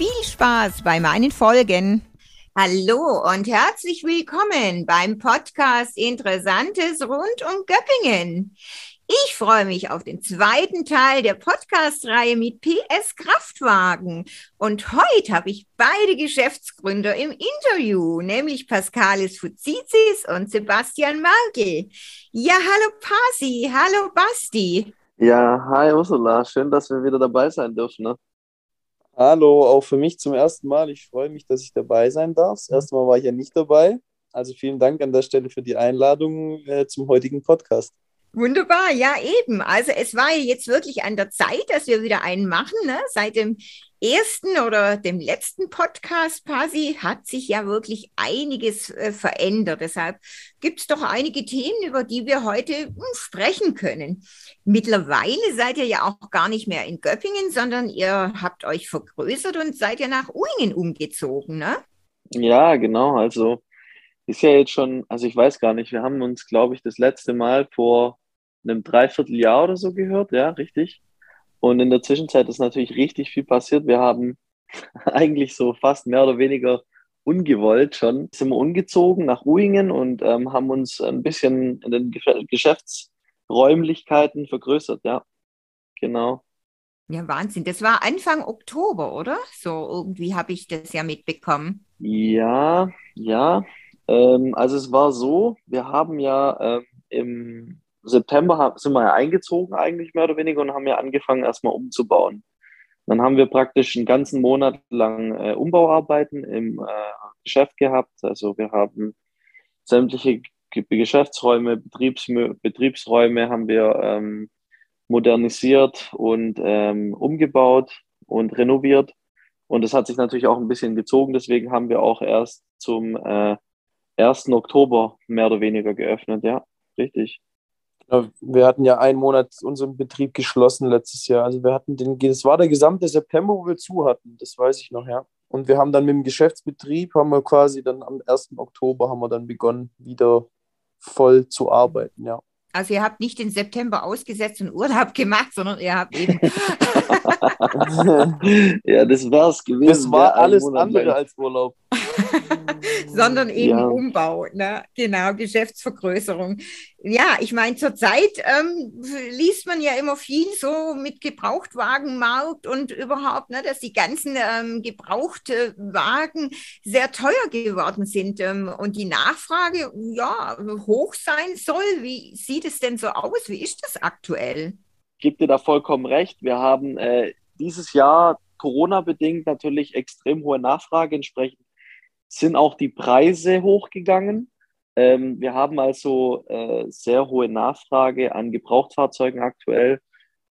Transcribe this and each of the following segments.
Viel Spaß bei meinen Folgen. Hallo und herzlich willkommen beim Podcast Interessantes rund um Göppingen. Ich freue mich auf den zweiten Teil der Podcast-Reihe mit PS Kraftwagen. Und heute habe ich beide Geschäftsgründer im Interview, nämlich Pascalis Fuzizis und Sebastian Marke. Ja, hallo Pasi, hallo Basti. Ja, hi Ursula, schön, dass wir wieder dabei sein dürfen. Ne? Hallo, auch für mich zum ersten Mal. Ich freue mich, dass ich dabei sein darf. Das erste Mal war ich ja nicht dabei. Also vielen Dank an der Stelle für die Einladung äh, zum heutigen Podcast. Wunderbar, ja eben. Also es war ja jetzt wirklich an der Zeit, dass wir wieder einen machen. Ne? Seit dem ersten oder dem letzten Podcast, Pasi, hat sich ja wirklich einiges äh, verändert. Deshalb gibt es doch einige Themen, über die wir heute hm, sprechen können. Mittlerweile seid ihr ja auch gar nicht mehr in Göppingen, sondern ihr habt euch vergrößert und seid ja nach Uingen umgezogen, ne? Ja, genau. Also ist ja jetzt schon, also ich weiß gar nicht, wir haben uns, glaube ich, das letzte Mal vor einem Dreivierteljahr oder so gehört, ja, richtig. Und in der Zwischenzeit ist natürlich richtig viel passiert. Wir haben eigentlich so fast mehr oder weniger ungewollt schon, sind wir umgezogen nach Uingen und ähm, haben uns ein bisschen in den Geschäftsräumlichkeiten vergrößert, ja. Genau. Ja, Wahnsinn. Das war Anfang Oktober, oder? So irgendwie habe ich das ja mitbekommen. Ja, ja. Ähm, also es war so, wir haben ja ähm, im September sind wir ja eingezogen eigentlich mehr oder weniger und haben ja angefangen erstmal umzubauen. Dann haben wir praktisch einen ganzen Monat lang äh, Umbauarbeiten im äh, Geschäft gehabt. Also wir haben sämtliche G Geschäftsräume, Betriebs Betriebsräume haben wir ähm, modernisiert und ähm, umgebaut und renoviert. Und das hat sich natürlich auch ein bisschen gezogen. Deswegen haben wir auch erst zum äh, 1. Oktober mehr oder weniger geöffnet. Ja, richtig. Wir hatten ja einen Monat unseren Betrieb geschlossen letztes Jahr. Also wir hatten den, das war der gesamte September, wo wir zu hatten, das weiß ich noch, ja. Und wir haben dann mit dem Geschäftsbetrieb, haben wir quasi dann am 1. Oktober haben wir dann begonnen, wieder voll zu arbeiten, ja. Also ihr habt nicht den September ausgesetzt und Urlaub gemacht, sondern ihr habt eben. ja, das wär's gewesen. Das war alles andere als Urlaub. sondern eben ja. Umbau, ne? genau, Geschäftsvergrößerung. Ja, ich meine, zurzeit ähm, liest man ja immer viel so mit Gebrauchtwagenmarkt und überhaupt, ne, dass die ganzen ähm, Gebrauchtwagen sehr teuer geworden sind ähm, und die Nachfrage ja hoch sein soll. Wie sieht es denn so aus? Wie ist das aktuell? Gebe dir da vollkommen recht. Wir haben äh, dieses Jahr Corona-bedingt natürlich extrem hohe Nachfrage. Entsprechend sind auch die Preise hochgegangen. Ähm, wir haben also äh, sehr hohe Nachfrage an Gebrauchtfahrzeugen aktuell.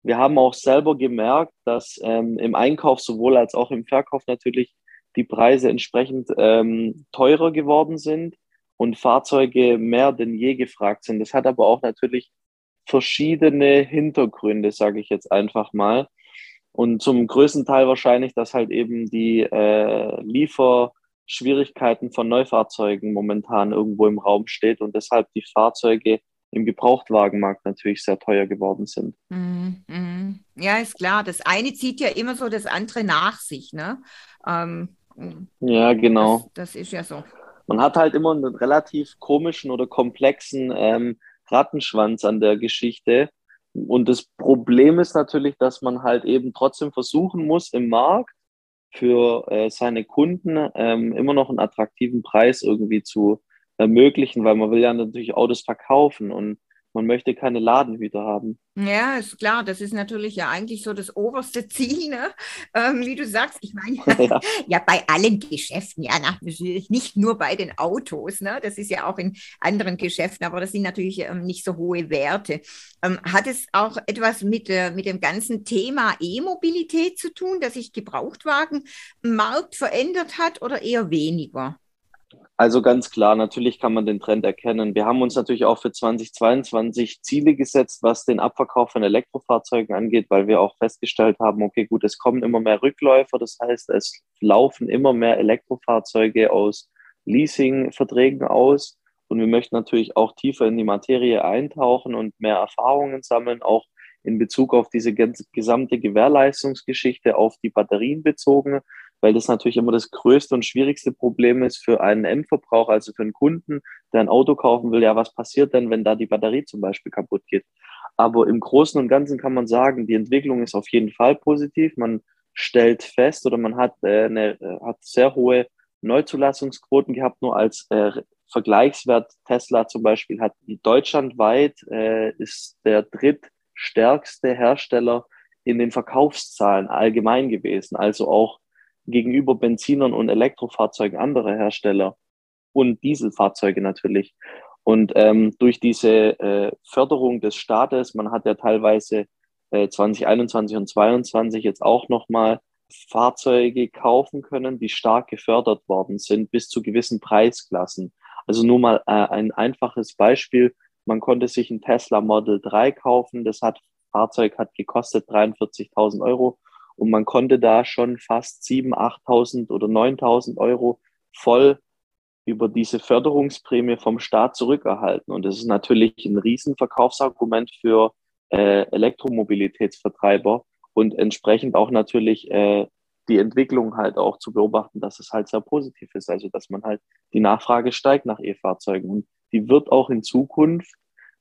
Wir haben auch selber gemerkt, dass ähm, im Einkauf sowohl als auch im Verkauf natürlich die Preise entsprechend ähm, teurer geworden sind und Fahrzeuge mehr denn je gefragt sind. Das hat aber auch natürlich verschiedene Hintergründe, sage ich jetzt einfach mal. Und zum größten Teil wahrscheinlich, dass halt eben die äh, Liefer Schwierigkeiten von Neufahrzeugen momentan irgendwo im Raum steht und deshalb die Fahrzeuge im Gebrauchtwagenmarkt natürlich sehr teuer geworden sind. Mm, mm. Ja, ist klar. Das eine zieht ja immer so das andere nach sich. Ne? Ähm, ja, genau. Das, das, ist ja so. Man hat halt immer einen relativ komischen oder komplexen ähm, Rattenschwanz an der Geschichte. Und das Problem ist natürlich, dass man halt eben trotzdem versuchen muss, im Markt für äh, seine Kunden ähm, immer noch einen attraktiven Preis irgendwie zu ermöglichen, weil man will ja natürlich Autos verkaufen und man möchte keine Ladenhüter haben. Ja, ist klar, das ist natürlich ja eigentlich so das oberste Ziel, ne? Ähm, wie du sagst, ich meine, ja. ja. bei allen Geschäften, ja, natürlich nicht nur bei den Autos, ne? Das ist ja auch in anderen Geschäften, aber das sind natürlich ähm, nicht so hohe Werte. Ähm, hat es auch etwas mit, äh, mit dem ganzen Thema E-Mobilität zu tun, dass sich Gebrauchtwagenmarkt verändert hat oder eher weniger? Also ganz klar, natürlich kann man den Trend erkennen. Wir haben uns natürlich auch für 2022 Ziele gesetzt, was den Abverkauf von Elektrofahrzeugen angeht, weil wir auch festgestellt haben, okay, gut, es kommen immer mehr Rückläufer. Das heißt, es laufen immer mehr Elektrofahrzeuge aus Leasingverträgen aus. Und wir möchten natürlich auch tiefer in die Materie eintauchen und mehr Erfahrungen sammeln, auch in Bezug auf diese gesamte Gewährleistungsgeschichte auf die Batterien bezogen weil das natürlich immer das größte und schwierigste Problem ist für einen Endverbraucher, also für einen Kunden, der ein Auto kaufen will. Ja, was passiert denn, wenn da die Batterie zum Beispiel kaputt geht? Aber im Großen und Ganzen kann man sagen, die Entwicklung ist auf jeden Fall positiv. Man stellt fest oder man hat, äh, eine, äh, hat sehr hohe Neuzulassungsquoten gehabt, nur als äh, Vergleichswert Tesla zum Beispiel hat deutschlandweit äh, ist der drittstärkste Hersteller in den Verkaufszahlen allgemein gewesen. Also auch gegenüber Benzinern und Elektrofahrzeugen anderer Hersteller und Dieselfahrzeuge natürlich. Und ähm, durch diese äh, Förderung des Staates, man hat ja teilweise äh, 2021 und 2022 jetzt auch nochmal Fahrzeuge kaufen können, die stark gefördert worden sind bis zu gewissen Preisklassen. Also nur mal äh, ein einfaches Beispiel. Man konnte sich ein Tesla Model 3 kaufen. Das hat, Fahrzeug hat gekostet 43.000 Euro und man konnte da schon fast 7.000, 8.000 oder 9.000 Euro voll über diese Förderungsprämie vom Staat zurückerhalten. Und das ist natürlich ein Riesenverkaufsargument für äh, Elektromobilitätsvertreiber und entsprechend auch natürlich äh, die Entwicklung halt auch zu beobachten, dass es halt sehr positiv ist. Also dass man halt die Nachfrage steigt nach E-Fahrzeugen und die wird auch in Zukunft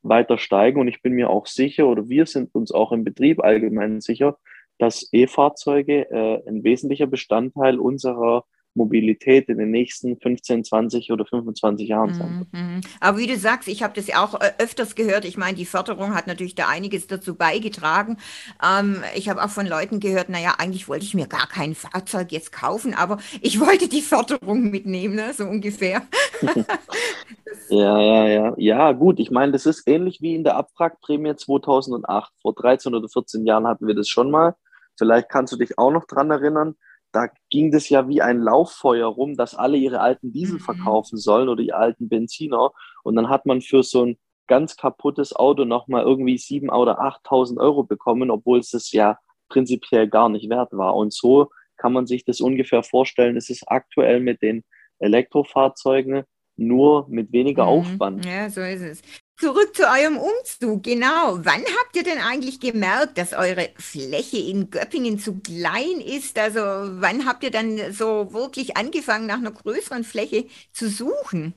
weiter steigen. Und ich bin mir auch sicher oder wir sind uns auch im Betrieb allgemein sicher, dass E-Fahrzeuge äh, ein wesentlicher Bestandteil unserer Mobilität in den nächsten 15, 20 oder 25 Jahren sein wird. Mhm. Aber wie du sagst, ich habe das ja auch äh, öfters gehört. Ich meine, die Förderung hat natürlich da einiges dazu beigetragen. Ähm, ich habe auch von Leuten gehört, naja, eigentlich wollte ich mir gar kein Fahrzeug jetzt kaufen, aber ich wollte die Förderung mitnehmen, ne? so ungefähr. ja, ja, ja. Ja, gut. Ich meine, das ist ähnlich wie in der Abwrackprämie 2008. Vor 13 oder 14 Jahren hatten wir das schon mal. Vielleicht kannst du dich auch noch dran erinnern. Da ging das ja wie ein Lauffeuer rum, dass alle ihre alten Diesel mhm. verkaufen sollen oder die alten Benziner. Und dann hat man für so ein ganz kaputtes Auto nochmal irgendwie 7.000 oder 8.000 Euro bekommen, obwohl es das ja prinzipiell gar nicht wert war. Und so kann man sich das ungefähr vorstellen. Es ist aktuell mit den Elektrofahrzeugen nur mit weniger mhm. Aufwand. Ja, so ist es. Zurück zu eurem Umzug, genau. Wann habt ihr denn eigentlich gemerkt, dass eure Fläche in Göppingen zu klein ist? Also wann habt ihr dann so wirklich angefangen, nach einer größeren Fläche zu suchen?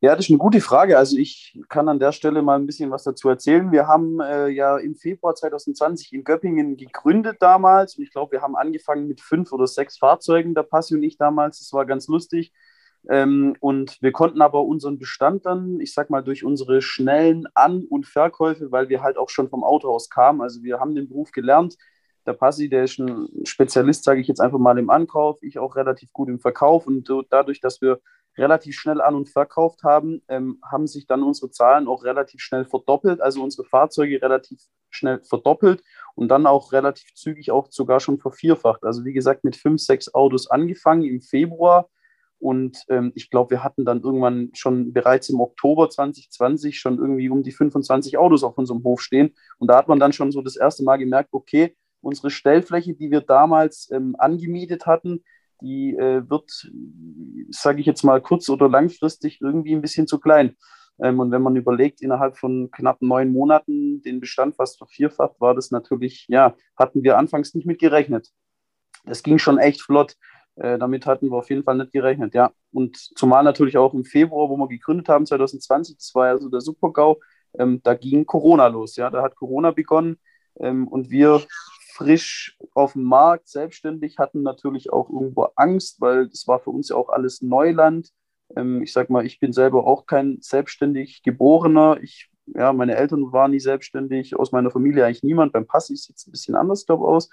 Ja, das ist eine gute Frage. Also ich kann an der Stelle mal ein bisschen was dazu erzählen. Wir haben äh, ja im Februar 2020 in Göppingen gegründet damals. Und ich glaube, wir haben angefangen mit fünf oder sechs Fahrzeugen, der Passi und ich damals. Das war ganz lustig. Ähm, und wir konnten aber unseren Bestand dann, ich sag mal, durch unsere schnellen An- und Verkäufe, weil wir halt auch schon vom Autohaus kamen, also wir haben den Beruf gelernt. Der Passi, der ist ein Spezialist, sage ich jetzt einfach mal im Ankauf, ich auch relativ gut im Verkauf. Und dadurch, dass wir relativ schnell an- und verkauft haben, ähm, haben sich dann unsere Zahlen auch relativ schnell verdoppelt, also unsere Fahrzeuge relativ schnell verdoppelt und dann auch relativ zügig auch sogar schon vervierfacht. Also wie gesagt, mit fünf, sechs Autos angefangen im Februar und ähm, ich glaube, wir hatten dann irgendwann schon bereits im Oktober 2020 schon irgendwie um die 25 Autos auf unserem Hof stehen. Und da hat man dann schon so das erste Mal gemerkt, okay, unsere Stellfläche, die wir damals ähm, angemietet hatten, die äh, wird, sage ich jetzt mal, kurz- oder langfristig irgendwie ein bisschen zu klein. Ähm, und wenn man überlegt, innerhalb von knapp neun Monaten den Bestand fast vervierfacht, war das natürlich, ja, hatten wir anfangs nicht mit gerechnet. Das ging schon echt flott. Äh, damit hatten wir auf jeden Fall nicht gerechnet, ja. Und zumal natürlich auch im Februar, wo wir gegründet haben, 2020, das war ja so der Supergau, ähm, da ging Corona los, ja. Da hat Corona begonnen ähm, und wir frisch auf dem Markt, selbstständig, hatten natürlich auch irgendwo Angst, weil das war für uns ja auch alles Neuland. Ähm, ich sag mal, ich bin selber auch kein selbstständig Geborener. Ich ja, meine Eltern waren nie selbstständig, aus meiner Familie eigentlich niemand. Beim Pass sieht es ein bisschen anders, glaube ich, aus.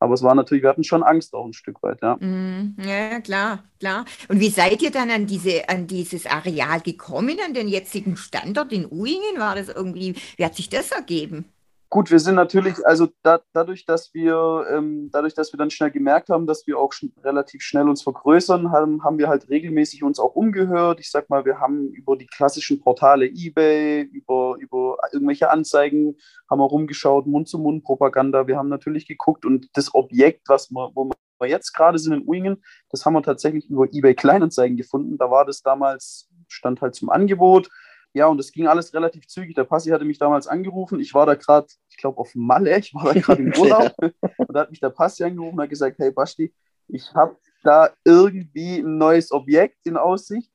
Aber es war natürlich, wir hatten schon Angst auch ein Stück weit, ja. Mm, ja, klar, klar. Und wie seid ihr dann an, diese, an dieses Areal gekommen, an den jetzigen Standort in Uingen? War das irgendwie, wie hat sich das ergeben? Gut, wir sind natürlich, also da, dadurch, dass wir, ähm, dadurch, dass wir dann schnell gemerkt haben, dass wir auch sch relativ schnell uns vergrößern, haben, haben wir halt regelmäßig uns auch umgehört. Ich sag mal, wir haben über die klassischen Portale eBay, über, über irgendwelche Anzeigen, haben wir rumgeschaut, Mund-zu-Mund-Propaganda. Wir haben natürlich geguckt und das Objekt, was wir, wo wir jetzt gerade sind in Uingen, das haben wir tatsächlich über eBay Kleinanzeigen gefunden. Da war das damals, stand halt zum Angebot ja, und es ging alles relativ zügig. Der Passi hatte mich damals angerufen. Ich war da gerade, ich glaube, auf Malle. Ich war da gerade im Urlaub. und da hat mich der Passi angerufen und hat gesagt: Hey, Basti, ich habe da irgendwie ein neues Objekt in Aussicht.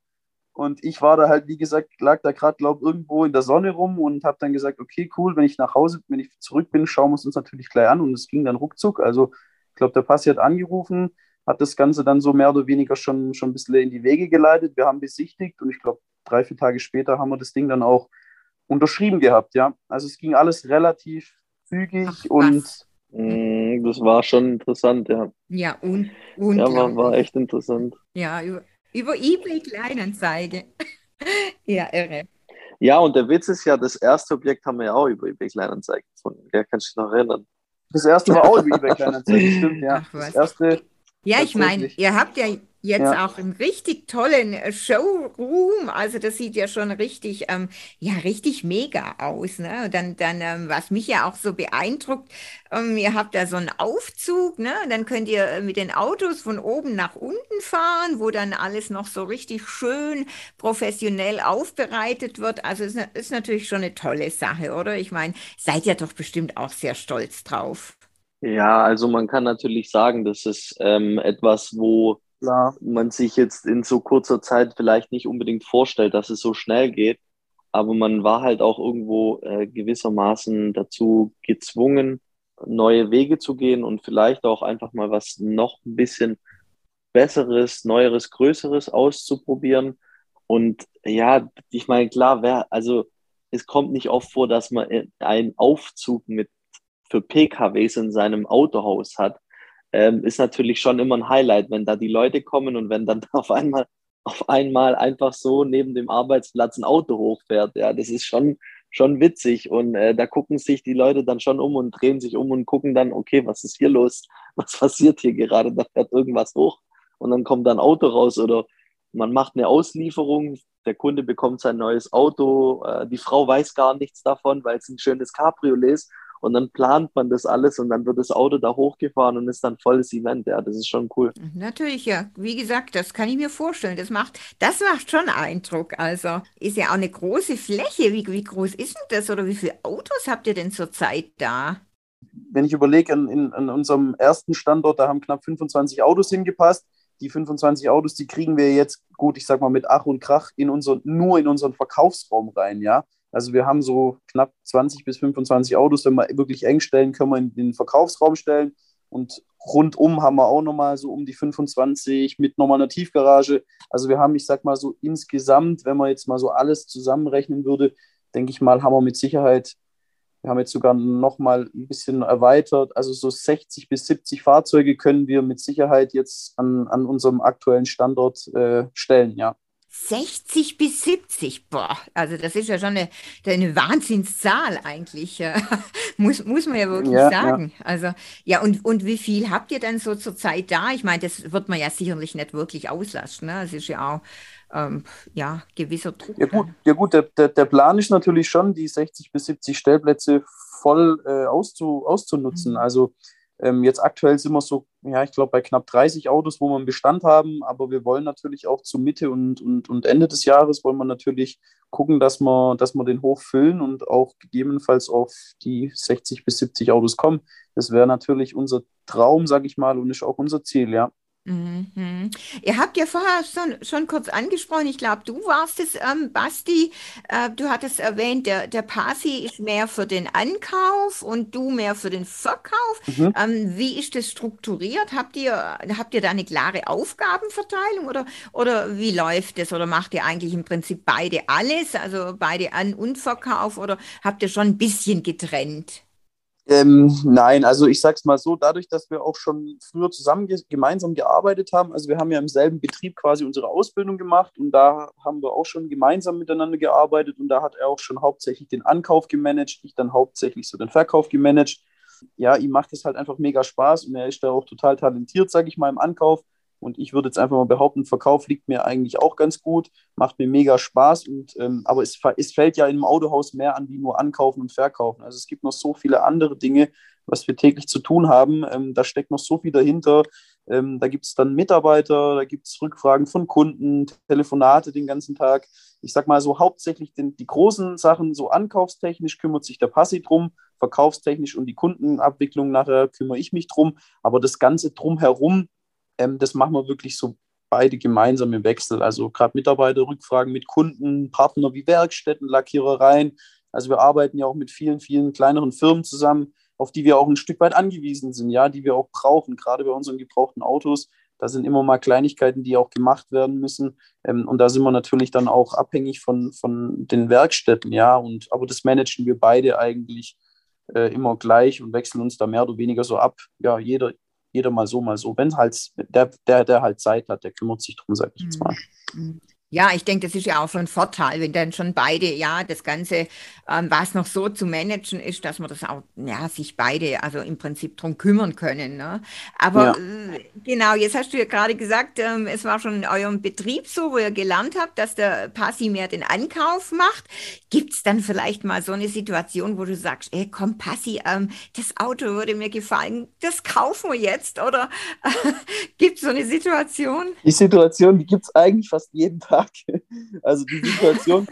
Und ich war da halt, wie gesagt, lag da gerade, glaube ich, irgendwo in der Sonne rum und habe dann gesagt, okay, cool, wenn ich nach Hause, wenn ich zurück bin, schauen wir uns natürlich gleich an. Und es ging dann ruckzuck. Also ich glaube, der Passi hat angerufen, hat das Ganze dann so mehr oder weniger schon, schon ein bisschen in die Wege geleitet. Wir haben besichtigt und ich glaube, drei, vier Tage später haben wir das Ding dann auch unterschrieben gehabt, ja. Also es ging alles relativ zügig Ach, und mm, das war schon interessant, ja. Ja, und, und ja, war, war echt interessant. Ja, über, über eBay Kleinanzeige. ja, irre. Ja, und der Witz ist ja, das erste Objekt haben wir ja auch über eBay Kleinanzeigen gefunden. Ja, kannst du dich noch erinnern? Das erste war auch über eBay Kleinanzeigen, stimmt, ja. Ach, das erste. Ja, ich meine, ihr habt ja jetzt ja. auch einen richtig tollen äh, Showroom. Also das sieht ja schon richtig, ähm, ja, richtig mega aus. Ne? Und dann, dann ähm, was mich ja auch so beeindruckt, ähm, ihr habt da so einen Aufzug, ne? dann könnt ihr äh, mit den Autos von oben nach unten fahren, wo dann alles noch so richtig schön professionell aufbereitet wird. Also es ist natürlich schon eine tolle Sache, oder? Ich meine, seid ihr doch bestimmt auch sehr stolz drauf. Ja, also man kann natürlich sagen, das ist ähm, etwas, wo Klar. man sich jetzt in so kurzer Zeit vielleicht nicht unbedingt vorstellt, dass es so schnell geht. Aber man war halt auch irgendwo äh, gewissermaßen dazu gezwungen, neue Wege zu gehen und vielleicht auch einfach mal was noch ein bisschen Besseres, Neueres, Größeres auszuprobieren. Und ja, ich meine, klar, wer, also es kommt nicht oft vor, dass man einen Aufzug mit für PKWs in seinem Autohaus hat ähm, ist natürlich schon immer ein Highlight, wenn da die Leute kommen und wenn dann auf einmal auf einmal einfach so neben dem Arbeitsplatz ein Auto hochfährt. Ja, das ist schon, schon witzig. Und äh, da gucken sich die Leute dann schon um und drehen sich um und gucken dann, okay, was ist hier los? Was passiert hier gerade? Da fährt irgendwas hoch und dann kommt dann ein Auto raus oder man macht eine Auslieferung, der Kunde bekommt sein neues Auto, äh, die Frau weiß gar nichts davon, weil es ein schönes Cabriolet ist und dann plant man das alles und dann wird das Auto da hochgefahren und ist dann volles Event. Ja, das ist schon cool. Natürlich, ja. Wie gesagt, das kann ich mir vorstellen. Das macht, das macht schon Eindruck. Also ist ja auch eine große Fläche. Wie, wie groß ist denn das oder wie viele Autos habt ihr denn zurzeit da? Wenn ich überlege, an, in, an unserem ersten Standort, da haben knapp 25 Autos hingepasst die 25 Autos, die kriegen wir jetzt gut, ich sag mal mit Ach und Krach in unser, nur in unseren Verkaufsraum rein, ja. Also wir haben so knapp 20 bis 25 Autos, wenn wir wirklich eng stellen, können wir in den Verkaufsraum stellen. Und rundum haben wir auch nochmal so um die 25 mit nochmal einer Tiefgarage. Also wir haben, ich sag mal so insgesamt, wenn man jetzt mal so alles zusammenrechnen würde, denke ich mal, haben wir mit Sicherheit, wir haben jetzt sogar nochmal ein bisschen erweitert, also so 60 bis 70 Fahrzeuge können wir mit Sicherheit jetzt an, an unserem aktuellen Standort äh, stellen, ja. 60 bis 70, boah, also das ist ja schon eine, eine Wahnsinnszahl eigentlich, muss, muss man ja wirklich ja, sagen. Ja. Also, ja, und, und wie viel habt ihr denn so zur Zeit da? Ich meine, das wird man ja sicherlich nicht wirklich auslassen, ne? Es ist ja auch, ähm, ja, gewisser Druck. Ja gut, ja gut der, der, der Plan ist natürlich schon, die 60 bis 70 Stellplätze voll äh, auszu, auszunutzen. Mhm. Also ähm, jetzt aktuell sind wir so, ja, ich glaube, bei knapp 30 Autos, wo wir einen Bestand haben, aber wir wollen natürlich auch zu Mitte und, und, und Ende des Jahres wollen wir natürlich gucken, dass wir, dass wir den hochfüllen und auch gegebenenfalls auf die 60 bis 70 Autos kommen. Das wäre natürlich unser Traum, sage ich mal, und ist auch unser Ziel, ja. Mhm. Ihr habt ja vorher schon, schon kurz angesprochen, ich glaube, du warst es, ähm, Basti, äh, du hattest erwähnt, der, der Pasi ist mehr für den Ankauf und du mehr für den Verkauf. Mhm. Ähm, wie ist das strukturiert? Habt ihr, habt ihr da eine klare Aufgabenverteilung oder, oder wie läuft das? Oder macht ihr eigentlich im Prinzip beide alles, also beide An- und Verkauf oder habt ihr schon ein bisschen getrennt? Ähm, nein, also ich sag's mal so, dadurch, dass wir auch schon früher zusammen ge gemeinsam gearbeitet haben, also wir haben ja im selben Betrieb quasi unsere Ausbildung gemacht und da haben wir auch schon gemeinsam miteinander gearbeitet und da hat er auch schon hauptsächlich den Ankauf gemanagt, ich dann hauptsächlich so den Verkauf gemanagt. Ja, ihm macht es halt einfach mega Spaß und er ist da auch total talentiert, sage ich mal, im Ankauf. Und ich würde jetzt einfach mal behaupten, Verkauf liegt mir eigentlich auch ganz gut, macht mir mega Spaß. Und, ähm, aber es, es fällt ja im Autohaus mehr an wie nur Ankaufen und Verkaufen. Also es gibt noch so viele andere Dinge, was wir täglich zu tun haben. Ähm, da steckt noch so viel dahinter. Ähm, da gibt es dann Mitarbeiter, da gibt es Rückfragen von Kunden, Telefonate den ganzen Tag. Ich sag mal so hauptsächlich den, die großen Sachen, so ankaufstechnisch kümmert sich der Passi drum, verkaufstechnisch und die Kundenabwicklung nachher kümmere ich mich drum. Aber das Ganze drumherum, ähm, das machen wir wirklich so beide gemeinsam im Wechsel. Also gerade Mitarbeiterrückfragen mit Kunden, Partner wie Werkstätten, Lackierereien. Also wir arbeiten ja auch mit vielen, vielen kleineren Firmen zusammen, auf die wir auch ein Stück weit angewiesen sind, ja, die wir auch brauchen, gerade bei unseren gebrauchten Autos. Da sind immer mal Kleinigkeiten, die auch gemacht werden müssen. Ähm, und da sind wir natürlich dann auch abhängig von, von den Werkstätten, ja. Und, aber das managen wir beide eigentlich äh, immer gleich und wechseln uns da mehr oder weniger so ab. Ja, jeder, jeder mal so, mal so. Wenn halt der, der, der halt Zeit hat, der kümmert sich drum, sag ich jetzt mal. Mhm. Ja, ich denke, das ist ja auch so ein Vorteil, wenn dann schon beide, ja, das Ganze, ähm, was noch so zu managen ist, dass man das auch, ja, sich beide, also im Prinzip drum kümmern können. Ne? Aber Ja. äh, genau, jetzt hast du ja gerade gesagt, ähm, es war schon in eurem Betrieb so, wo ihr gelernt habt, dass der Passi mehr den Ankauf macht. Gibt es dann vielleicht mal so eine Situation, wo du sagst, ey, komm, Passi, ähm, das Auto würde mir gefallen, das kaufen wir jetzt? Oder gibt es so eine Situation? Die Situation, die gibt es eigentlich fast jeden Tag. Also die Situation,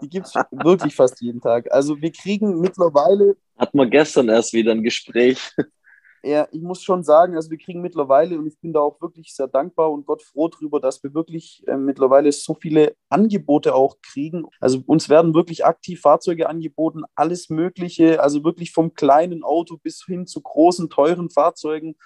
die gibt es wirklich fast jeden Tag. Also wir kriegen mittlerweile, Hatten wir gestern erst wieder ein Gespräch. ja, ich muss schon sagen, also wir kriegen mittlerweile, und ich bin da auch wirklich sehr dankbar und Gott froh drüber, dass wir wirklich äh, mittlerweile so viele Angebote auch kriegen. Also uns werden wirklich aktiv Fahrzeuge angeboten, alles Mögliche, also wirklich vom kleinen Auto bis hin zu großen, teuren Fahrzeugen.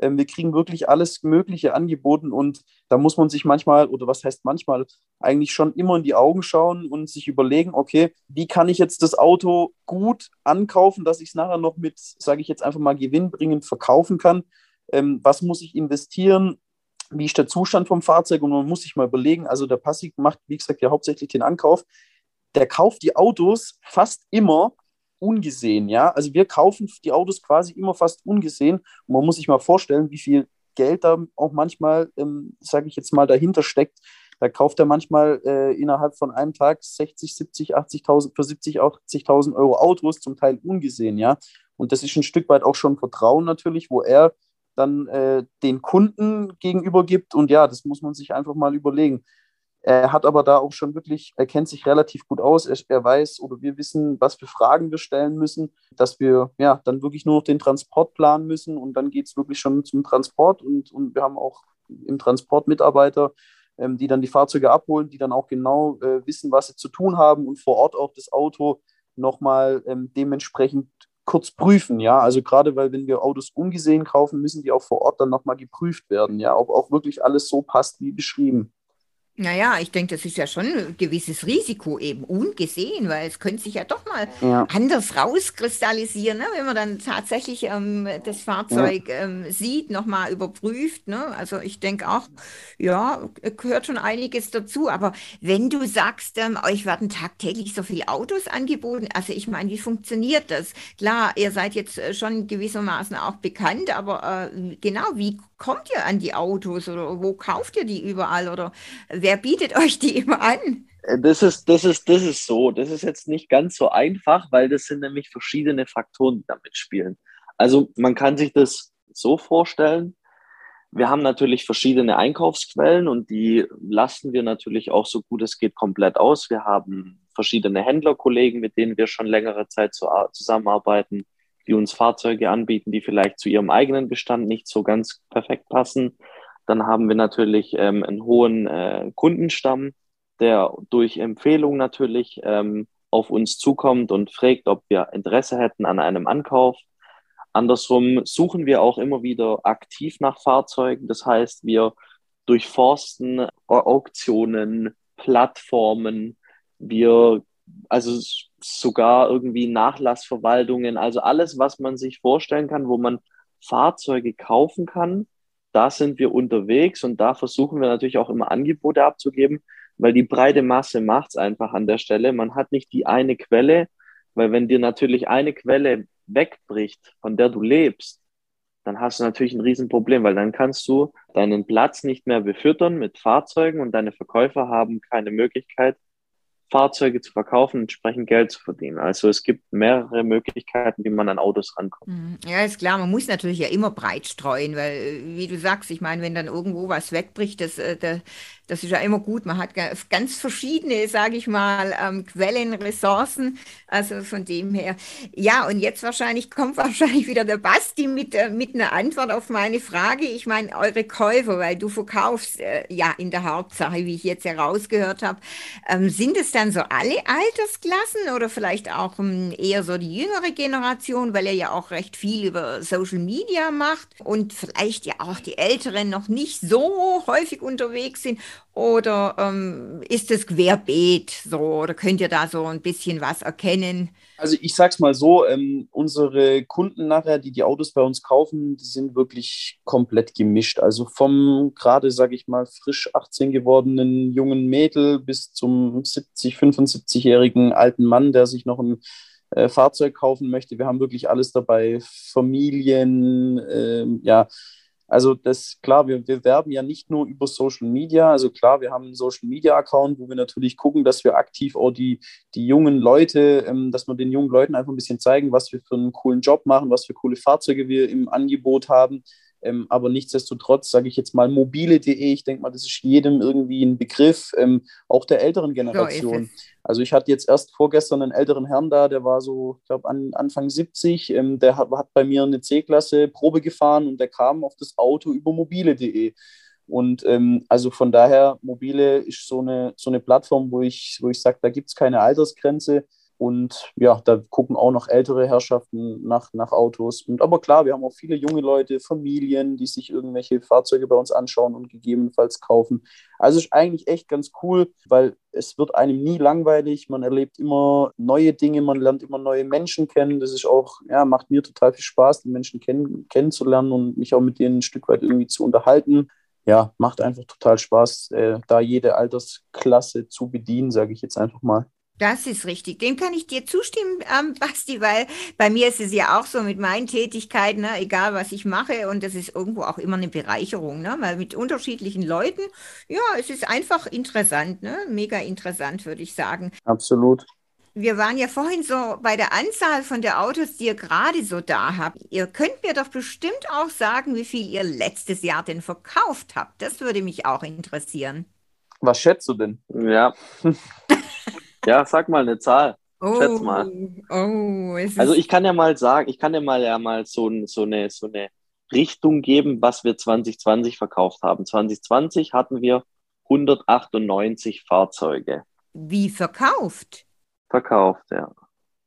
Ähm, wir kriegen wirklich alles Mögliche angeboten und da muss man sich manchmal, oder was heißt manchmal, eigentlich schon immer in die Augen schauen und sich überlegen, okay, wie kann ich jetzt das Auto gut ankaufen, dass ich es nachher noch mit, sage ich jetzt einfach mal, gewinnbringend verkaufen kann? Ähm, was muss ich investieren? Wie ist der Zustand vom Fahrzeug? Und man muss sich mal überlegen, also der Passig macht, wie gesagt, ja hauptsächlich den Ankauf. Der kauft die Autos fast immer ungesehen, ja. Also wir kaufen die Autos quasi immer fast ungesehen. Und man muss sich mal vorstellen, wie viel Geld da auch manchmal, ähm, sage ich jetzt mal, dahinter steckt. Da kauft er manchmal äh, innerhalb von einem Tag 60, 70, 80.000, für 70, 80.000 Euro Autos, zum Teil ungesehen, ja. Und das ist ein Stück weit auch schon Vertrauen natürlich, wo er dann äh, den Kunden gegenüber gibt. Und ja, das muss man sich einfach mal überlegen. Er hat aber da auch schon wirklich, er kennt sich relativ gut aus. Er, er weiß oder wir wissen, was für Fragen wir stellen müssen, dass wir ja dann wirklich nur noch den Transport planen müssen und dann geht es wirklich schon zum Transport und, und wir haben auch im Transport Mitarbeiter, ähm, die dann die Fahrzeuge abholen, die dann auch genau äh, wissen, was sie zu tun haben und vor Ort auch das Auto nochmal ähm, dementsprechend kurz prüfen, ja, also gerade weil wenn wir Autos ungesehen kaufen, müssen die auch vor Ort dann nochmal geprüft werden, ja, ob auch wirklich alles so passt wie beschrieben. Naja, ich denke, das ist ja schon ein gewisses Risiko eben ungesehen, weil es könnte sich ja doch mal Ja. anders rauskristallisieren, ne? wenn man dann tatsächlich ähm, das Fahrzeug ähm, sieht, nochmal überprüft. Ne? Also ich denke auch, ja, gehört schon einiges dazu. Aber wenn du sagst, ähm, euch werden tagtäglich so viele Autos angeboten, also ich meine, wie funktioniert das? Klar, ihr seid jetzt äh, schon gewissermaßen auch bekannt, aber äh, genau, wie kommt ihr an die Autos oder wo kauft ihr die überall oder wer bietet euch die immer an? Äh, Das ist, das ist, das ist so. Das ist jetzt nicht ganz so einfach, weil das sind nämlich verschiedene Faktoren, die damit spielen. Also man kann sich das so vorstellen. Wir haben natürlich verschiedene Einkaufsquellen und die lasten wir natürlich auch so gut es geht komplett aus. Wir haben verschiedene Händlerkollegen, mit denen wir schon längere Zeit zu, zusammenarbeiten, die uns Fahrzeuge anbieten, die vielleicht zu ihrem eigenen Bestand nicht so ganz perfekt passen. Dann haben wir natürlich ähm, einen hohen äh, Kundenstamm, der durch Empfehlung natürlich ähm, auf uns zukommt und fragt, ob wir Interesse hätten an einem Ankauf. Andersrum suchen wir auch immer wieder aktiv nach Fahrzeugen. Das heißt, wir durchforsten Auktionen, Plattformen, wir also sogar irgendwie Nachlassverwaltungen, also alles, was man sich vorstellen kann, wo man Fahrzeuge kaufen kann, da sind wir unterwegs und da versuchen wir natürlich auch immer Angebote abzugeben, weil die breite Masse macht es einfach an der Stelle. Man hat nicht die eine Quelle, weil wenn dir natürlich eine Quelle wegbricht, von der du lebst, dann hast du natürlich ein Riesenproblem, weil dann kannst du deinen Platz nicht mehr befüttern mit Fahrzeugen und deine Verkäufer haben keine Möglichkeit, Fahrzeuge zu verkaufen, entsprechend Geld zu verdienen. Also es gibt mehrere Möglichkeiten, wie man an Autos rankommt. Mhm. Ja, ist klar, man muss natürlich ja immer breit streuen, weil, äh, wie du sagst, ich meine, wenn dann irgendwo was wegbricht, das, äh, das, das ist ja immer gut. Man hat ganz verschiedene, sage ich mal, ähm, Quellen, Ressourcen. Also von dem her. Ja, und jetzt wahrscheinlich kommt wahrscheinlich wieder der Basti mit, äh, mit einer Antwort auf meine Frage. Ich meine, eure Käufer, weil du verkaufst äh, ja in der Hauptsache, wie ich jetzt herausgehört habe, ähm, sind es dann so alle Altersklassen oder vielleicht auch ähm, eher so die jüngere Generation, weil ihr ja auch recht viel über Social Media macht und vielleicht ja auch die Älteren noch nicht so häufig unterwegs sind? Oder ähm, ist es querbeet so? Oder könnt ihr da so ein bisschen was erkennen? Also ich sag's mal so, ähm, unsere Kunden nachher, die die Autos bei uns kaufen, die sind wirklich komplett gemischt. Also vom gerade, sage ich mal, frisch 18 gewordenen jungen Mädel bis zum 70, 75-jährigen alten Mann, der sich noch ein äh, Fahrzeug kaufen möchte. Wir haben wirklich alles dabei. Familien, äh, ja, also das klar, wir, wir werben ja nicht nur über Social Media. Also klar, wir haben einen Social Media Account, wo wir natürlich gucken, dass wir aktiv auch die, die jungen Leute, ähm, dass wir den jungen Leuten einfach ein bisschen zeigen, was wir für einen coolen Job machen, was für coole Fahrzeuge wir im Angebot haben. Ähm, aber nichtsdestotrotz sage ich jetzt mal mobile.de, ich denke mal, das ist jedem irgendwie ein Begriff, ähm, auch der älteren Generation. So also ich hatte jetzt erst vorgestern einen älteren Herrn da, der war so, ich glaube, an, Anfang 70, ähm, der hat, hat bei mir eine C-Klasse Probe gefahren und der kam auf das Auto über mobile.de. Und ähm, also von daher, mobile ist so eine, so eine Plattform, wo ich, wo ich sage, da gibt es keine Altersgrenze. Und ja, da gucken auch noch ältere Herrschaften nach, nach Autos. Und aber klar, wir haben auch viele junge Leute, Familien, die sich irgendwelche Fahrzeuge bei uns anschauen und gegebenenfalls kaufen. Also ist eigentlich echt ganz cool, weil es wird einem nie langweilig. Man erlebt immer neue Dinge, man lernt immer neue Menschen kennen. Das ist auch, ja, macht mir total viel Spaß, die Menschen kenn kennenzulernen und mich auch mit denen ein Stück weit irgendwie zu unterhalten. Ja, macht einfach total Spaß, äh, da jede Altersklasse zu bedienen, sage ich jetzt einfach mal. Das ist richtig. Dem kann ich dir zustimmen, ähm, Basti, weil bei mir ist es ja auch so mit meinen Tätigkeiten, ne, egal was ich mache, und das ist irgendwo auch immer eine Bereicherung, ne, weil mit unterschiedlichen Leuten, ja, es ist einfach interessant, ne, mega interessant, würde ich sagen. Absolut. Wir waren ja vorhin so bei der Anzahl von der Autos, die ihr gerade so da habt. Ihr könnt mir doch bestimmt auch sagen, wie viel ihr letztes Jahr denn verkauft habt. Das würde mich auch interessieren. Was schätzt du denn? Ja. Ja, sag mal eine Zahl. Oh, Schätz mal. Oh, also ich kann ja mal sagen, ich kann ja mal ja mal so, so, eine, so eine Richtung geben, was wir 2020 verkauft haben. 2020 hatten wir 198 Fahrzeuge. Wie verkauft? Verkauft, ja.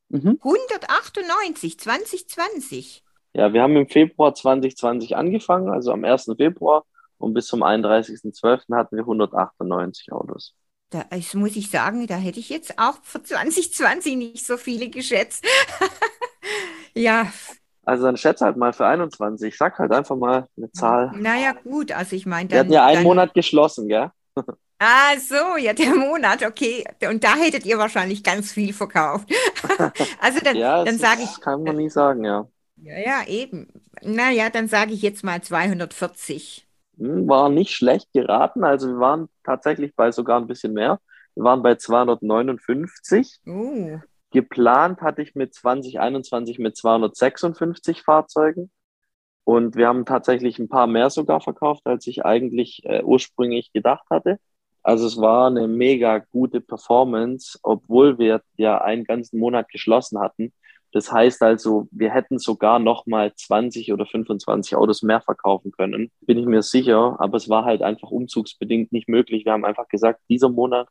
Mhm. 198, 2020. Ja, wir haben im Februar 2020 angefangen, also am 1. Februar und bis zum 31.12. hatten wir 198 Autos. Da das muss ich sagen, da hätte ich jetzt auch für 2020 nicht so viele geschätzt. ja. Also dann schätze halt mal für 21. Sag halt einfach mal eine Zahl. Naja, gut, also ich meine. Wir hatten ja einen dann, Monat geschlossen, gell? Ah, so, ja, der Monat, okay. Und da hättet ihr wahrscheinlich ganz viel verkauft. also dann, ja, dann sage ich. Kann man nie sagen, ja. Ja, ja, eben. Naja, dann sage ich jetzt mal 240. War nicht schlecht geraten. Also wir waren tatsächlich bei sogar ein bisschen mehr. Wir waren bei 259. Uh. Geplant hatte ich mit 2021 mit 256 Fahrzeugen. Und wir haben tatsächlich ein paar mehr sogar verkauft, als ich eigentlich äh, ursprünglich gedacht hatte. Also es war eine mega gute Performance, obwohl wir ja einen ganzen Monat geschlossen hatten. Das heißt also, wir hätten sogar noch mal 20 oder 25 Autos mehr verkaufen können, bin ich mir sicher. Aber es war halt einfach umzugsbedingt nicht möglich. Wir haben einfach gesagt, dieser Monat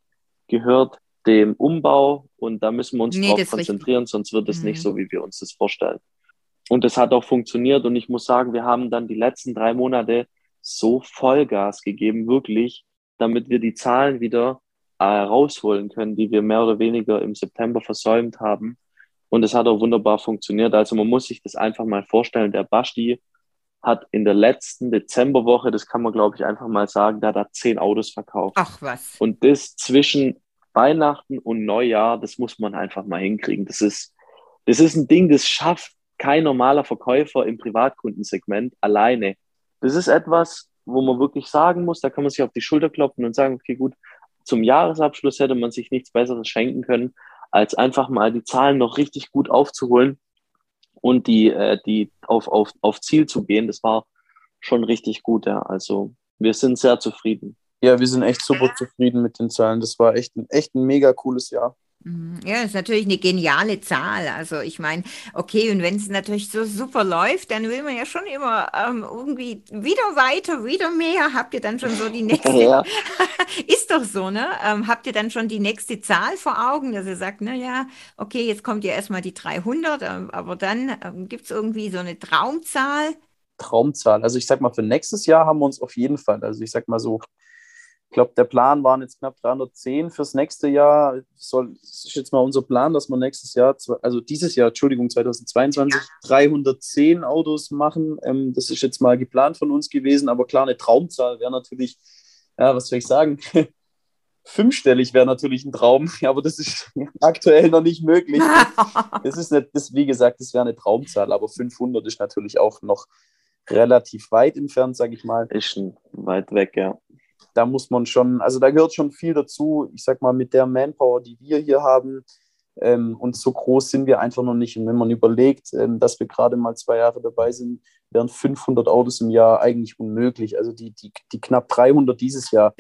gehört dem Umbau und da müssen wir uns nee, drauf konzentrieren, sonst wird es mhm. nicht so, wie wir uns das vorstellen. Und es hat auch funktioniert und ich muss sagen, wir haben dann die letzten drei Monate so Vollgas gegeben, wirklich, damit wir die Zahlen wieder äh, rausholen können, die wir mehr oder weniger im September versäumt haben. Und es hat auch wunderbar funktioniert. Also man muss sich das einfach mal vorstellen. Der Basti hat in der letzten Dezemberwoche, das kann man glaube ich einfach mal sagen, der hat zehn Autos verkauft. Ach was. Und das zwischen Weihnachten und Neujahr, das muss man einfach mal hinkriegen. Das ist, das ist ein Ding, das schafft kein normaler Verkäufer im Privatkundensegment alleine. Das ist etwas, wo man wirklich sagen muss, da kann man sich auf die Schulter klopfen und sagen, okay, gut, zum Jahresabschluss hätte man sich nichts Besseres schenken können, als einfach mal die Zahlen noch richtig gut aufzuholen und die, äh, die auf, auf, auf Ziel zu gehen. Das war schon richtig gut, ja. Also wir sind sehr zufrieden. Ja, wir sind echt super zufrieden mit den Zahlen. Das war echt ein, echt ein mega cooles Jahr. Mhm. Ja, das ist natürlich eine geniale Zahl. Also ich meine, okay, und wenn es natürlich so super läuft, dann will man ja schon immer ähm, irgendwie wieder weiter, wieder mehr. Habt ihr dann schon so die nächste, ja. ist doch so, ne? Ähm, habt ihr dann schon die nächste Zahl vor Augen, dass ihr sagt, na ja, okay, jetzt kommt ja erstmal die 300, ähm, aber dann ähm, gibt es irgendwie so eine Traumzahl? Traumzahl. Also ich sag mal, für nächstes Jahr haben wir uns auf jeden Fall, also ich sag mal so ich glaube, der Plan waren jetzt knapp 310 fürs nächste Jahr. Soll, das ist jetzt mal unser Plan, dass wir nächstes Jahr, also dieses Jahr, Entschuldigung, 2022, 310 Autos machen. Ähm, das ist jetzt mal geplant von uns gewesen, aber klar, eine Traumzahl wäre natürlich, ja, was soll ich sagen? Fünfstellig wäre natürlich ein Traum, aber das ist aktuell noch nicht möglich. Das ist nicht, das, wie gesagt, das wäre eine Traumzahl, aber 500 ist natürlich auch noch relativ weit entfernt, sage ich mal. Ist schon weit weg, ja da muss man schon, also da gehört schon viel dazu. Ich sag mal, mit der Manpower, die wir hier haben, ähm, und so groß sind wir einfach noch nicht. Und wenn man überlegt, ähm, dass wir gerade mal zwei Jahre dabei sind, wären 500 Autos im Jahr eigentlich unmöglich. Also die, die, die knapp 300 dieses Jahr,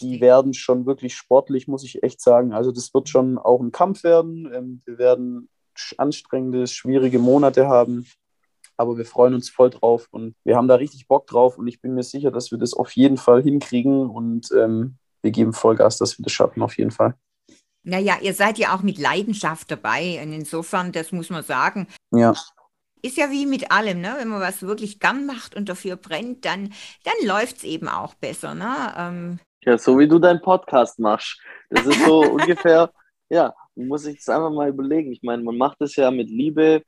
die werden schon wirklich sportlich, muss ich echt sagen. Also das wird schon auch ein Kampf werden. Ähm, wir werden anstrengende, schwierige Monate haben aber wir freuen uns voll drauf und wir haben da richtig Bock drauf und ich bin mir sicher, dass wir das auf jeden Fall hinkriegen und ähm, wir geben Vollgas, dass wir das schaffen, auf jeden Fall. Naja, ihr seid ja auch mit Leidenschaft dabei und insofern, das muss man sagen. Ja. Ist ja wie mit allem, ne? wenn man was wirklich gern macht und dafür brennt, dann, dann läuft es eben auch besser. Ne? Ähm. Ja, so wie du deinen Podcast machst. Das ist so ungefähr, ja, man muss sich das einfach mal überlegen. Ich meine, man macht es ja mit Liebe,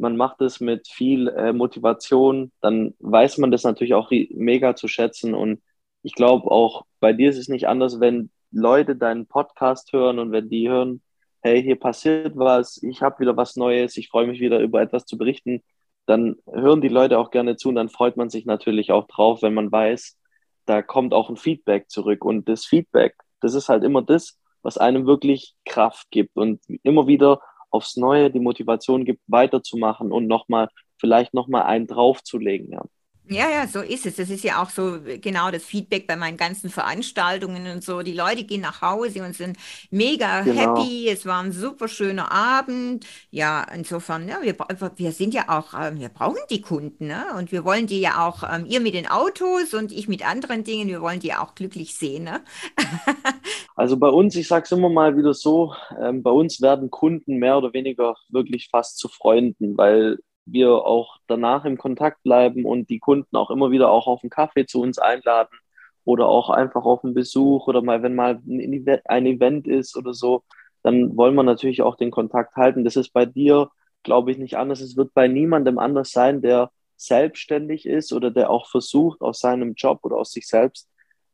man macht es mit viel äh, Motivation, dann weiß man das natürlich auch mega zu schätzen. Und ich glaube auch bei dir ist es nicht anders, wenn Leute deinen Podcast hören und wenn die hören, hey, hier passiert was, ich habe wieder was Neues, ich freue mich wieder über etwas zu berichten, dann hören die Leute auch gerne zu und dann freut man sich natürlich auch drauf, wenn man weiß, da kommt auch ein Feedback zurück. Und das Feedback, das ist halt immer das, was einem wirklich Kraft gibt und immer wieder aufs Neue die Motivation gibt, weiterzumachen und nochmal, vielleicht nochmal einen draufzulegen. Ja. Ja, ja, so ist es. Das ist ja auch so genau das Feedback bei meinen ganzen Veranstaltungen und so. Die Leute gehen nach Hause und sind mega genau. happy. Es war ein super schöner Abend. Ja, insofern, ja, wir, wir sind ja auch, ähm, wir brauchen die Kunden, ne? Und wir wollen die ja auch, ähm, ihr mit den Autos und ich mit anderen Dingen, wir wollen die auch glücklich sehen, ne? also bei uns, ich sage es immer mal wieder so, ähm, bei uns werden Kunden mehr oder weniger wirklich fast zu Freunden, weil wir auch danach im Kontakt bleiben und die Kunden auch immer wieder auch auf einen Kaffee zu uns einladen oder auch einfach auf einen Besuch oder mal, wenn mal ein Event ist oder so, dann wollen wir natürlich auch den Kontakt halten. Das ist bei dir, glaube ich, nicht anders. Es wird bei niemandem anders sein, der selbstständig ist oder der auch versucht, aus seinem Job oder aus sich selbst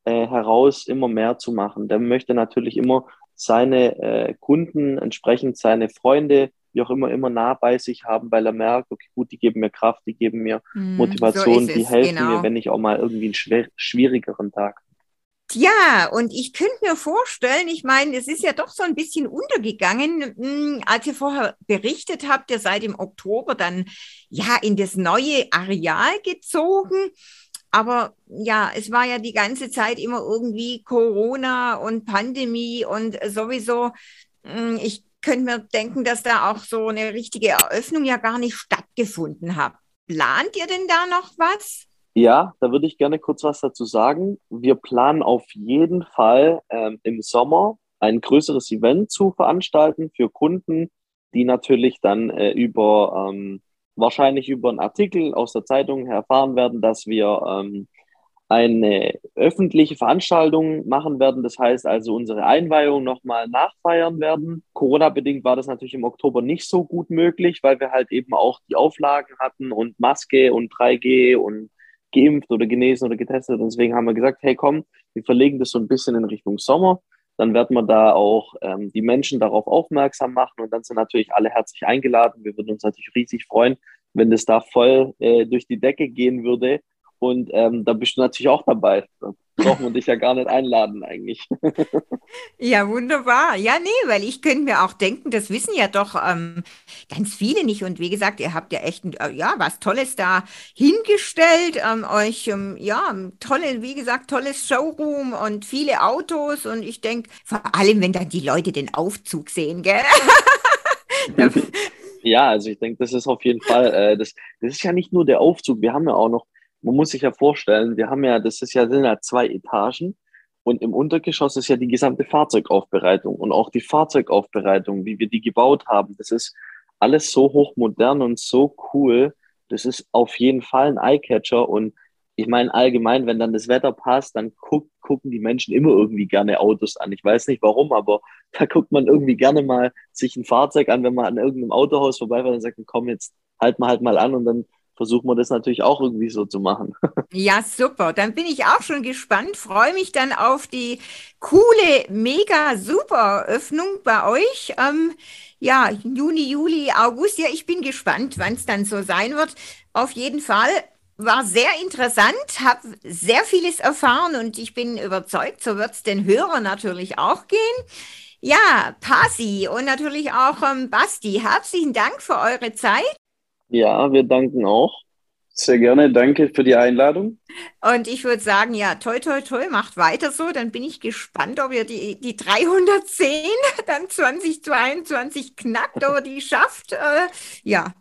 äh, heraus immer mehr zu machen. Der möchte natürlich immer seine äh, Kunden, entsprechend seine Freunde, wie auch immer, immer nah bei sich haben, weil er merkt, okay, gut, die geben mir Kraft, die geben mir mm, Motivation, so die helfen genau. mir, wenn ich auch mal irgendwie einen schwer, schwierigeren Tag ja, und ich könnte mir vorstellen, ich meine, es ist ja doch so ein bisschen untergegangen, hm, als ihr vorher berichtet habt, ihr seid im Oktober dann ja in das neue Areal gezogen. Aber ja, es war ja die ganze Zeit immer irgendwie Corona und Pandemie und sowieso, hm, ich könnte mir denken, dass da auch so eine richtige Eröffnung ja gar nicht stattgefunden hat. Plant ihr denn da noch was? Ja, da würde ich gerne kurz was dazu sagen. Wir planen auf jeden Fall ähm, im Sommer ein größeres Event zu veranstalten für Kunden, die natürlich dann äh, über ähm, wahrscheinlich über einen Artikel aus der Zeitung erfahren werden, dass wir ähm, eine öffentliche Veranstaltung machen werden. Das heißt also unsere Einweihung nochmal nachfeiern werden. Corona-bedingt war das natürlich im Oktober nicht so gut möglich, weil wir halt eben auch die Auflagen hatten und Maske und 3G und geimpft oder genesen oder getestet. Und deswegen haben wir gesagt, hey komm, wir verlegen das so ein bisschen in Richtung Sommer. Dann werden wir da auch ähm, die Menschen darauf aufmerksam machen und dann sind natürlich alle herzlich eingeladen. Wir würden uns natürlich riesig freuen, wenn das da voll äh, durch die Decke gehen würde und ähm, da bist du natürlich auch dabei. Da brauchen wir dich ja gar nicht einladen eigentlich. ja, wunderbar. Ja, nee, weil ich könnte mir auch denken, das wissen ja doch ähm, ganz viele nicht. Und wie gesagt, ihr habt ja echt äh, ja, was Tolles da hingestellt. Ähm, euch, ähm, ja, tolle, wie gesagt, tolles Showroom und viele Autos. Und ich denke, vor allem, wenn dann die Leute den Aufzug sehen, gell? Ja, also ich denke, das ist auf jeden Fall, äh, das, das ist ja nicht nur der Aufzug, wir haben ja auch noch man muss sich ja vorstellen, wir haben ja, das ist ja, sind ja zwei Etagen und im Untergeschoss ist ja die gesamte Fahrzeugaufbereitung und auch die Fahrzeugaufbereitung, wie wir die gebaut haben. Das ist alles so hochmodern und so cool. Das ist auf jeden Fall ein Eyecatcher und ich meine allgemein, wenn dann das Wetter passt, dann guck, gucken die Menschen immer irgendwie gerne Autos an. Ich weiß nicht warum, aber da guckt man irgendwie gerne mal sich ein Fahrzeug an, wenn man an irgendeinem Autohaus vorbeifährt und sagt, komm, jetzt halt mal halt mal an und dann versuchen wir das natürlich auch irgendwie so zu machen. Ja, super. Dann bin ich auch schon gespannt, freue mich dann auf die coole, mega super Öffnung bei euch. Ähm, ja, Juni, Juli, August. Ja, ich bin gespannt, wann es dann so sein wird. Auf jeden Fall war sehr interessant, habe sehr vieles erfahren und ich bin überzeugt, so wird es den Hörern natürlich auch gehen. Ja, Pasi und natürlich auch ähm, Basti, herzlichen Dank für eure Zeit. Ja, wir danken auch. Sehr gerne, danke für die Einladung. Und ich würde sagen, ja, toi, toi, toi, macht weiter so. Dann bin ich gespannt, ob ihr die, die 310 dann 2022 knackt oder die schafft. Äh, ja,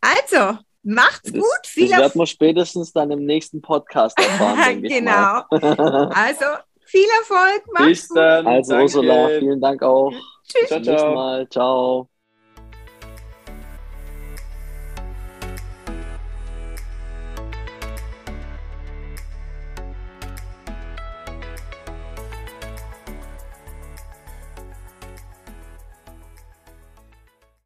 also, macht's das, gut. Viel das werden wir spätestens dann im nächsten Podcast erfahren. genau. also, viel Erfolg. Macht's Bis dann. Gut. Also, danke. Ursula, vielen Dank auch. Tschüss. Ciao, ciao. Bis Mal. Ciao.